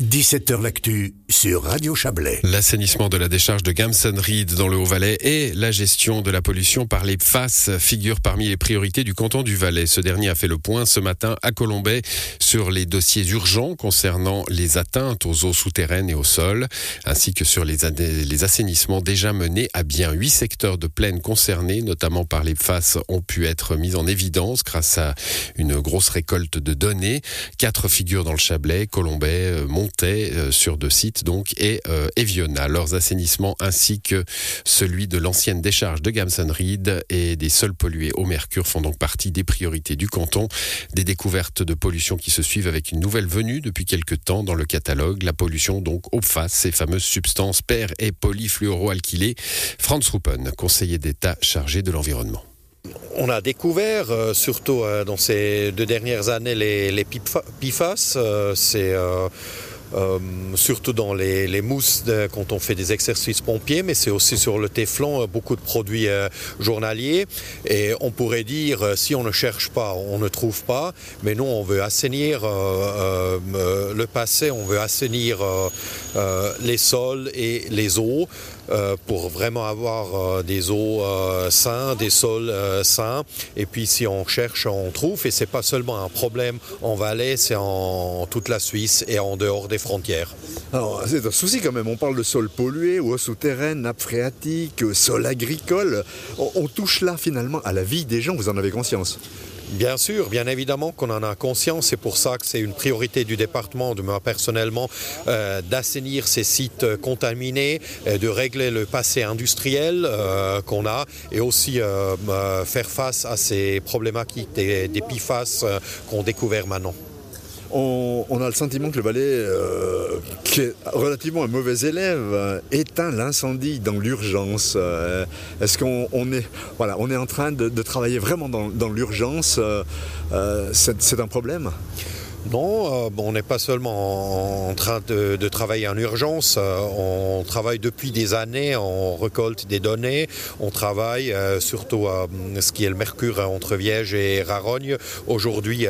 17h L'actu sur Radio Chablais. L'assainissement de la décharge de Gamson-Reed dans le Haut-Valais et la gestion de la pollution par les FAS figurent parmi les priorités du canton du Valais. Ce dernier a fait le point ce matin à Colombay sur les dossiers urgents concernant les atteintes aux eaux souterraines et au sol, ainsi que sur les, assainissements déjà menés à bien. Huit secteurs de plaine concernés, notamment par les FAS, ont pu être mis en évidence grâce à une grosse récolte de données. Quatre figures dans le Chablais, Colombay, Euh, sur deux sites donc, et euh, Eviona. Leurs assainissements ainsi que celui de l'ancienne décharge de Gamson-Reed et des sols pollués au mercure font donc partie des priorités du canton. Des découvertes de pollution qui se suivent avec une nouvelle venue depuis quelques temps dans le catalogue. La pollution donc au face, ces fameuses substances per et polyfluoroalkylées. Franz Ruppen, conseiller d'État chargé de l'environnement. On a découvert, euh, surtout euh, dans ces deux dernières années, les, PFAS. Euh, c'est euh, surtout dans les, mousses de, quand on fait des exercices pompiers, mais c'est aussi sur le téflon, euh, beaucoup de produits euh, journaliers. Et on pourrait dire, euh, si on ne cherche pas, on ne trouve pas, mais nous, on veut assainir euh, euh, le passé, on veut assainir les sols et les eaux pour vraiment avoir des eaux sains, des sols sains. Et puis si on cherche, on trouve. Et c'est pas seulement un problème en Valais, c'est en toute la Suisse et en dehors des frontières. Alors c'est un souci quand même, on parle de sol pollué, eau souterraine, nappe phréatique, sol agricole. On, on touche là finalement à la vie des gens, vous en avez conscience? Bien sûr, bien évidemment qu'on en a conscience. C'est pour ça que c'est une priorité du département, de moi personnellement, euh, d'assainir ces sites contaminés, euh, de régler le passé industriel euh, qu'on a et aussi euh, euh, faire face à ces problématiques des, des PFAS euh, qu'on découvert maintenant on, a le sentiment que le Valais, euh, qui est relativement un mauvais élève, euh, éteint l'incendie dans l'urgence. Euh, Est-ce qu'on on est, voilà, on est en train de, travailler vraiment dans, l'urgence euh, C'est un problème? Non, euh, on n'est pas seulement en, train de, travailler en urgence, euh, on travaille depuis des années, on récolte des données, on travaille euh, surtout à ce qui est le mercure entre Viège et Rarogne. Aujourd'hui,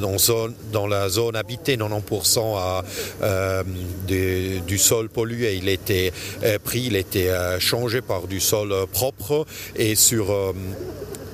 dans, la zone habitée, 90% à, euh, du, sol pollué, il était pris, il était changé par du sol propre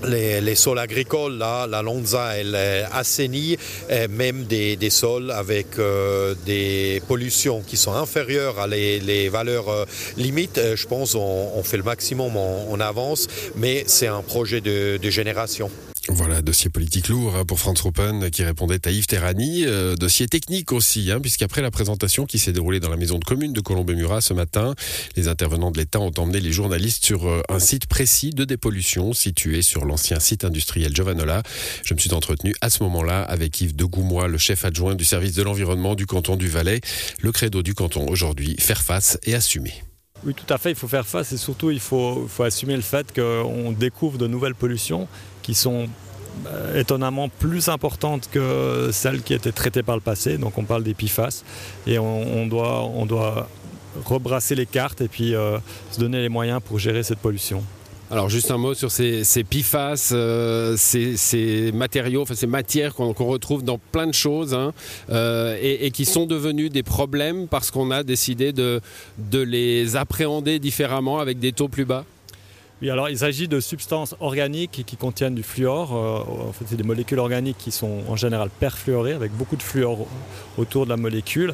les, les sols agricoles, là, la Lonza, elle est assainie, euh, même des, des sols avec euh, des pollutions qui sont inférieures à les, les valeurs euh, limites. Euh, je pense on, on fait le maximum, on, on avance, mais c'est un projet de, de génération. Voilà, dossier politique lourd hein, pour Franz Ruppen qui répondait à Yves Terrani. Euh, dossier technique aussi, hein, puisqu'après la présentation qui s'est déroulée dans la maison de commune de Colombey-Murat ce matin, les intervenants de l'État ont emmené les journalistes sur euh, un site précis de dépollution situé sur l'ancien site industriel Giovanola. Je me suis entretenu à ce moment-là avec Yves Degoumois, le chef adjoint du service de l'environnement du canton du Valais. Le credo du canton aujourd'hui, faire face et assumer. Oui, tout à fait, il faut faire face et surtout il faut, assumer le fait qu'on découvre de nouvelles pollutions qui sont euh, étonnamment plus importantes que celles qui étaient traitées par le passé. Donc on parle des PFAS et on, on, doit, on doit rebrasser les cartes et puis euh, se donner les moyens pour gérer cette pollution. Alors juste un mot sur ces, ces PFAS, euh, ces, matériaux, ces matières qu'on qu retrouve dans plein de choses hein, euh, et, qui sont devenus des problèmes parce qu'on a décidé de, de les appréhender différemment avec des taux plus bas. Oui, alors il s'agit de substances organiques qui contiennent du fluor. Euh, en fait, c'est des molécules organiques qui sont en général perfluorées avec beaucoup de fluor autour de la molécule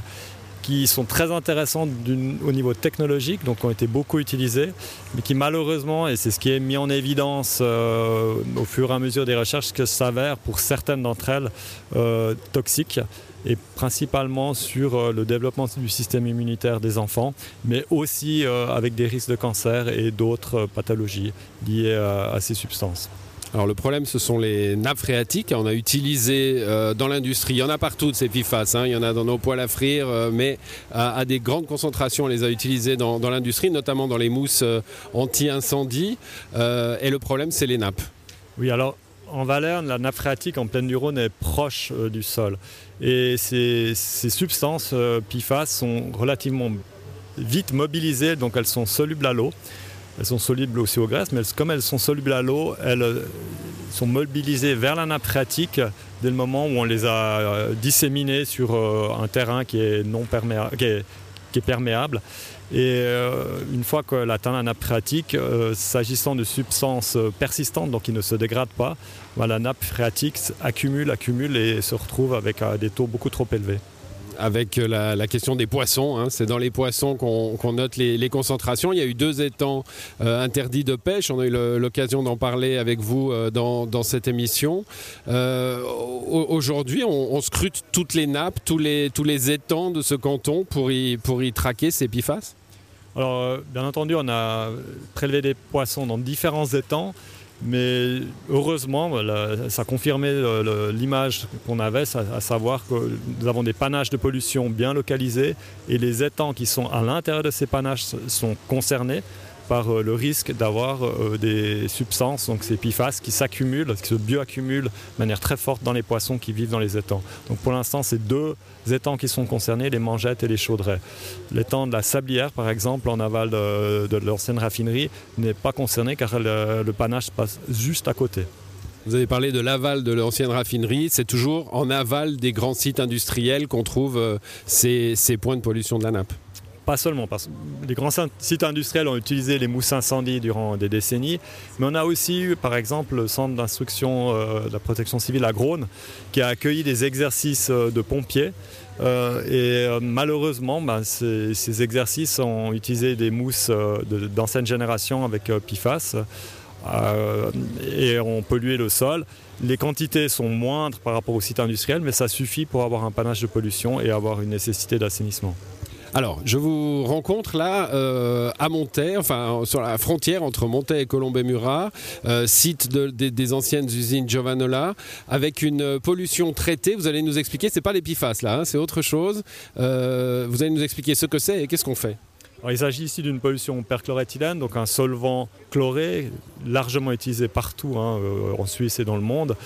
qui sont très intéressantes au niveau technologique, donc ont été beaucoup utilisées, mais qui malheureusement, et c'est ce qui est mis en évidence euh, au fur et à mesure des recherches, que s'avère pour certaines d'entre elles euh, toxiques et principalement sur euh, le développement du système immunitaire des enfants, mais aussi avec des risques de cancer et d'autres pathologies liées à ces substances. Alors le problème, ce sont les nappes phréatiques. On a utilisé euh, dans l'industrie, il y en a partout de ces PFAS, hein. il y en a dans nos poêles à frire, euh, mais à, des grandes concentrations, on les a utilisés dans, l'industrie, notamment dans les mousses euh, anti-incendie. Et le problème, c'est les nappes. Oui, alors en Valerne, la nappe phréatique en plaine du Rhône est proche du sol. Et ces, ces substances PFAS sont relativement vite mobilisées, donc elles sont solubles à l'eau. Elles sont solubles aussi aux graisses, mais comme elles sont solubles à l'eau, elles euh, sont mobilisées vers la nappe phréatique dès le moment où on les a disséminés sur un terrain qui est non perméable. Et une fois qu'elle atteint la nappe phréatique, s'agissant de substances persistantes, donc qui ne se dégradent pas, bah, la nappe phréatique accumule, accumule et se retrouve avec des taux beaucoup trop élevés avec euh, la, question des poissons. Hein. C'est dans les poissons qu'on note les, concentrations. Il y a eu deux étangs euh, interdits de pêche. On a eu l'occasion d'en parler avec vous euh, dans, cette émission. Aujourd'hui, on, scrute toutes les nappes, tous les, étangs de ce canton pour y, pour y traquer ces PFAS Alors, bien entendu, on a prélevé des poissons dans différents étangs. Mais heureusement, ça a confirmé l'image qu'on avait, à savoir que nous avons des panaches de pollution bien localisés et les étangs qui sont à l'intérieur de ces panaches sont concernés par euh, le risque d'avoir euh, des substances, donc ces PFAS, qui s'accumulent, qui se bioaccumulent de manière très forte dans les poissons qui vivent dans les étangs. Donc pour l'instant, c'est deux étangs qui sont concernés, les mangettes et les chaudrets. L'étang de la Sablière, par exemple, en aval de, l'ancienne raffinerie, n'est pas concerné car le, panache passe juste à côté. Vous avez parlé de l'aval de l'ancienne raffinerie. C'est toujours en aval des grands sites industriels qu'on trouve euh, ces points de pollution de la nappe pas seulement, parce que les grands sites industriels ont utilisé les mousses incendies durant des décennies, mais on a aussi eu, par exemple, le centre d'instruction euh, de la protection civile à Grône, qui a accueilli des exercices euh, de pompiers. Euh, et malheureusement, ben, ces, exercices ont utilisé des mousses d'ancienne génération avec PIFAS et ont pollué le sol. Les quantités sont moindres par rapport aux sites industriels, mais ça suffit pour avoir un panache de pollution et avoir une nécessité d'assainissement. Alors, je vous rencontre là euh, à Montaix, enfin sur la frontière entre Montaix et Colombey-Murat, euh, site des anciennes usines Giovanola, avec une pollution traitée. Vous allez nous expliquer, c'est pas PFAS là, hein, c'est autre chose. Euh, vous allez nous expliquer ce que c'est et qu'est-ce qu'on fait. il s'agit ici d'une pollution perchloréthylène, donc un solvant chloré, largement utilisé partout hein, en Suisse et dans le monde.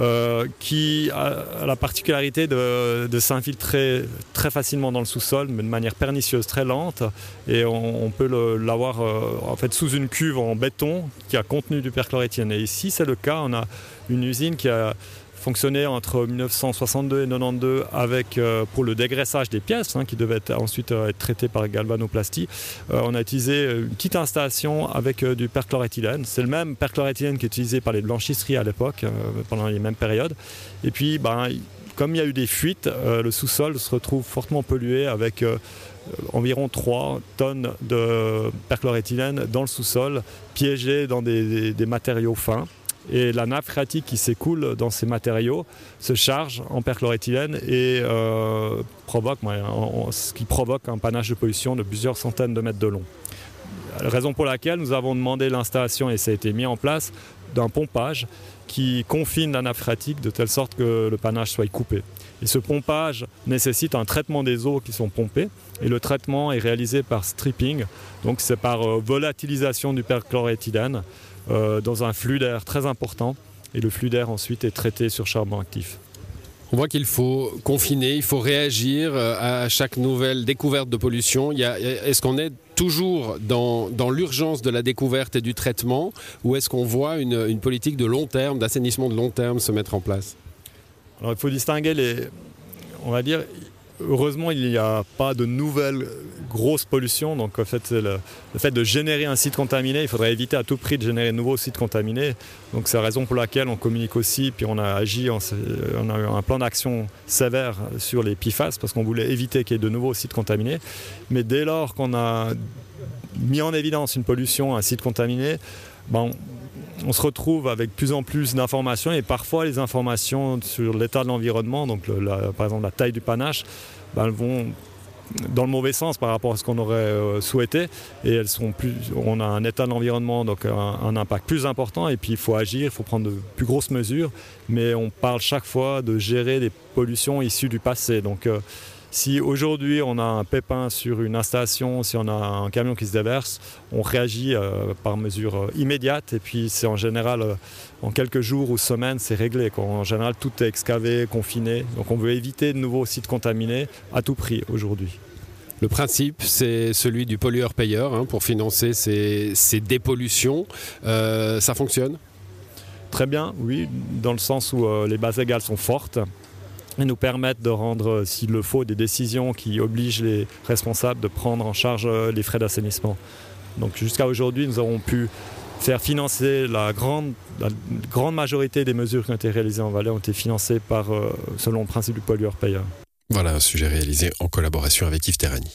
Euh, qui a la particularité de, s'infiltrer très facilement dans le sous-sol, mais de manière pernicieuse, très lente. Et on, peut l'avoir euh, fait sous une cuve en béton qui a contenu du perchloréthyène. Et ici, c'est le cas. On a une usine qui a fonctionné entre 1962 et 92 avec, euh, pour le dégraissage des pièces hein, qui devaient ensuite euh, être traitées par galvanoplastie. Euh, on a utilisé une petite installation avec du perchloréthylène. C'est le même perchloréthylène qui est utilisé par les blanchisseries à l'époque, pendant les mêmes périodes. Et puis, ben, comme il y a eu des fuites, le sous-sol se retrouve fortement pollué avec environ 3 tonnes de perchloréthylène dans le sous-sol, piégé dans des matériaux fins et la nappe phréatique qui s'écoule dans ces matériaux se charge en perchloréthylène et euh, qui provoque un panache de pollution de plusieurs centaines de mètres de long. Raison pour laquelle nous avons demandé l'installation, et ça a été mis en place, d'un pompage qui confine la de telle sorte que le panache soit coupé. Et ce pompage nécessite un traitement des eaux qui sont pompées. Et le traitement est réalisé par stripping, donc c'est par euh, volatilisation du perchloréthylène euh, dans un flux d'air très important. Et le flux d'air ensuite est traité sur charbon actif. On voit qu'il faut confiner, il faut réagir euh, à chaque nouvelle découverte de pollution. Est-ce qu'on est toujours dans, l'urgence de la découverte et du traitement ou est-ce qu'on voit une, politique de long terme, d'assainissement de long terme se mettre en place? Alors il faut distinguer les... On va dire, heureusement, il n'y a pas de nouvelles grosse pollution. Donc en fait, le, fait de générer un site contaminé, il faudrait éviter à tout prix de générer de nouveaux sites contaminés. Donc c'est la raison pour laquelle on communique aussi, puis on a agi, on, a eu un plan d'action sévère sur les PFAS parce qu'on voulait éviter qu'il y ait de nouveaux sites contaminés. Mais dès lors qu'on a mis en évidence une pollution, un site contaminé, ben, on se retrouve avec plus en plus d'informations et parfois les informations sur l'état de l'environnement, donc par exemple la taille du panache, ben, vont dans le mauvais sens par rapport à ce qu'on aurait euh, souhaité. Et elles sont plus, on a un état de l'environnement, donc un, impact plus important. Et puis il faut agir, il faut prendre de plus grosses mesures. Mais on parle chaque fois de gérer des pollutions issues du passé. Donc euh, si aujourd'hui on a un pépin sur une installation, si on a un camion qui se déverse, on réagit euh, par mesure euh, immédiate et puis c'est en général euh, en quelques jours ou semaines c'est réglé. En général tout est excavé, confiné. Donc on veut éviter de nouveaux sites contaminés à tout prix aujourd'hui. Le principe, c'est celui du pollueur-payeur hein, pour financer ces, dépollutions. ça fonctionne? Très bien, oui, dans le sens où euh, les bases légales sont fortes et nous permettent de rendre, euh, s'il le faut, des décisions qui obligent les responsables de prendre en charge euh, les frais d'assainissement. Donc jusqu'à aujourd'hui, nous avons pu faire financer la grande, la grande majorité des mesures qui ont été réalisées en Valais ont été financées par, selon le principe du pollueur-payeur. Voilà un sujet réalisé en collaboration avec Yves Terrani.